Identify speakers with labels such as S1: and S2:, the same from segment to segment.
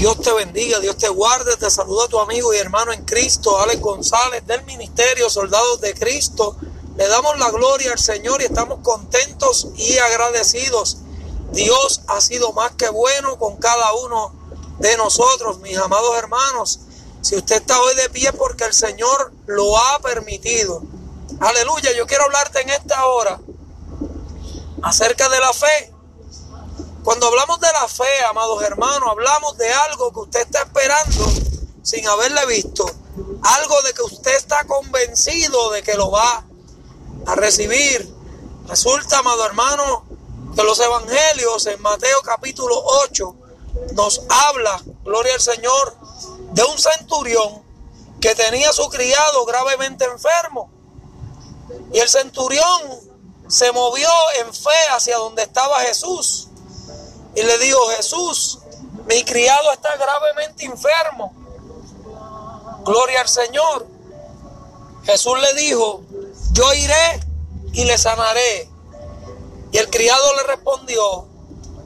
S1: Dios te bendiga, Dios te guarde, te saluda tu amigo y hermano en Cristo, Alex González del Ministerio Soldados de Cristo. Le damos la gloria al Señor y estamos contentos y agradecidos. Dios ha sido más que bueno con cada uno de nosotros, mis amados hermanos. Si usted está hoy de pie porque el Señor lo ha permitido. Aleluya, yo quiero hablarte en esta hora acerca de la fe. Cuando hablamos de la fe, amados hermanos, hablamos de algo que usted está esperando sin haberle visto. Algo de que usted está convencido de que lo va a recibir. Resulta, amado hermano, que los evangelios en Mateo capítulo 8 nos habla, gloria al Señor, de un centurión que tenía a su criado gravemente enfermo. Y el centurión se movió en fe hacia donde estaba Jesús y le dijo, Jesús, mi criado está gravemente enfermo. Gloria al Señor. Jesús le dijo, yo iré y le sanaré. Y el criado le respondió,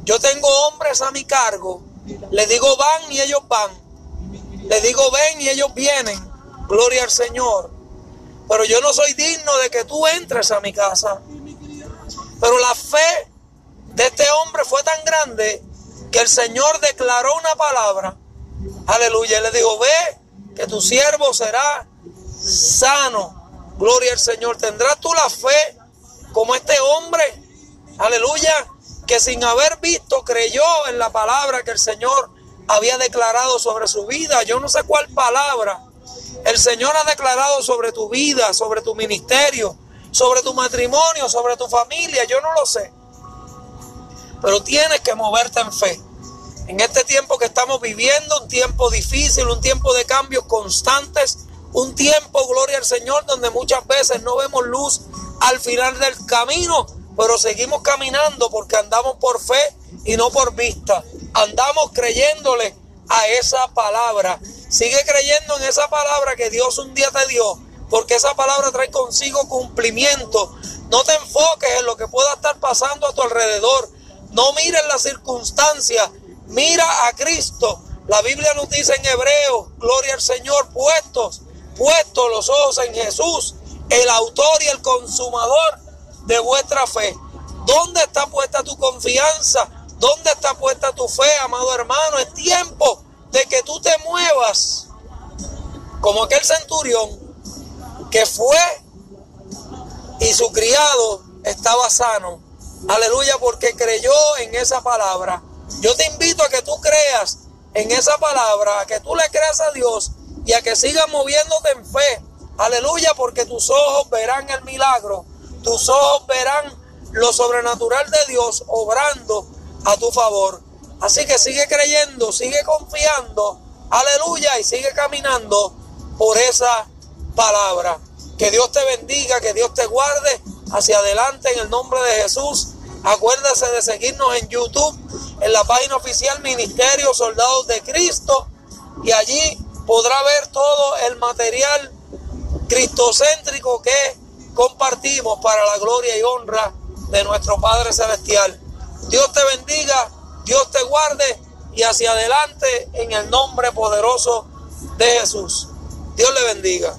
S1: yo tengo hombres a mi cargo. Le digo, van y ellos van. Le digo, ven y ellos vienen. Gloria al Señor. Pero yo no soy digno de que tú entres a mi casa. Pero la fe de este hombre fue tan grande que el Señor declaró una palabra. Aleluya. Y le dijo, ve que tu siervo será sano. Gloria al Señor. ¿Tendrás tú la fe como este hombre? Aleluya. Que sin haber visto creyó en la palabra que el Señor había declarado sobre su vida. Yo no sé cuál palabra el Señor ha declarado sobre tu vida, sobre tu ministerio, sobre tu matrimonio, sobre tu familia. Yo no lo sé pero tienes que moverte en fe. En este tiempo que estamos viviendo, un tiempo difícil, un tiempo de cambios constantes, un tiempo, gloria al Señor, donde muchas veces no vemos luz al final del camino, pero seguimos caminando porque andamos por fe y no por vista. Andamos creyéndole a esa palabra. Sigue creyendo en esa palabra que Dios un día te dio, porque esa palabra trae consigo cumplimiento. No te enfoques en lo que pueda estar pasando a tu alrededor. No mires las circunstancias, mira a Cristo. La Biblia nos dice en hebreo, gloria al Señor, puestos, puestos los ojos en Jesús, el autor y el consumador de vuestra fe. ¿Dónde está puesta tu confianza? ¿Dónde está puesta tu fe, amado hermano? Es tiempo de que tú te muevas como aquel centurión que fue y su criado estaba sano Aleluya, porque creyó en esa palabra. Yo te invito a que tú creas en esa palabra, a que tú le creas a Dios y a que sigas moviéndote en fe. Aleluya, porque tus ojos verán el milagro, tus ojos verán lo sobrenatural de Dios obrando a tu favor. Así que sigue creyendo, sigue confiando, aleluya, y sigue caminando por esa palabra. Que Dios te bendiga, que Dios te guarde hacia adelante en el nombre de Jesús. Acuérdese de seguirnos en YouTube, en la página oficial Ministerio Soldados de Cristo, y allí podrá ver todo el material cristocéntrico que compartimos para la gloria y honra de nuestro Padre Celestial. Dios te bendiga, Dios te guarde y hacia adelante en el nombre poderoso de Jesús. Dios le bendiga.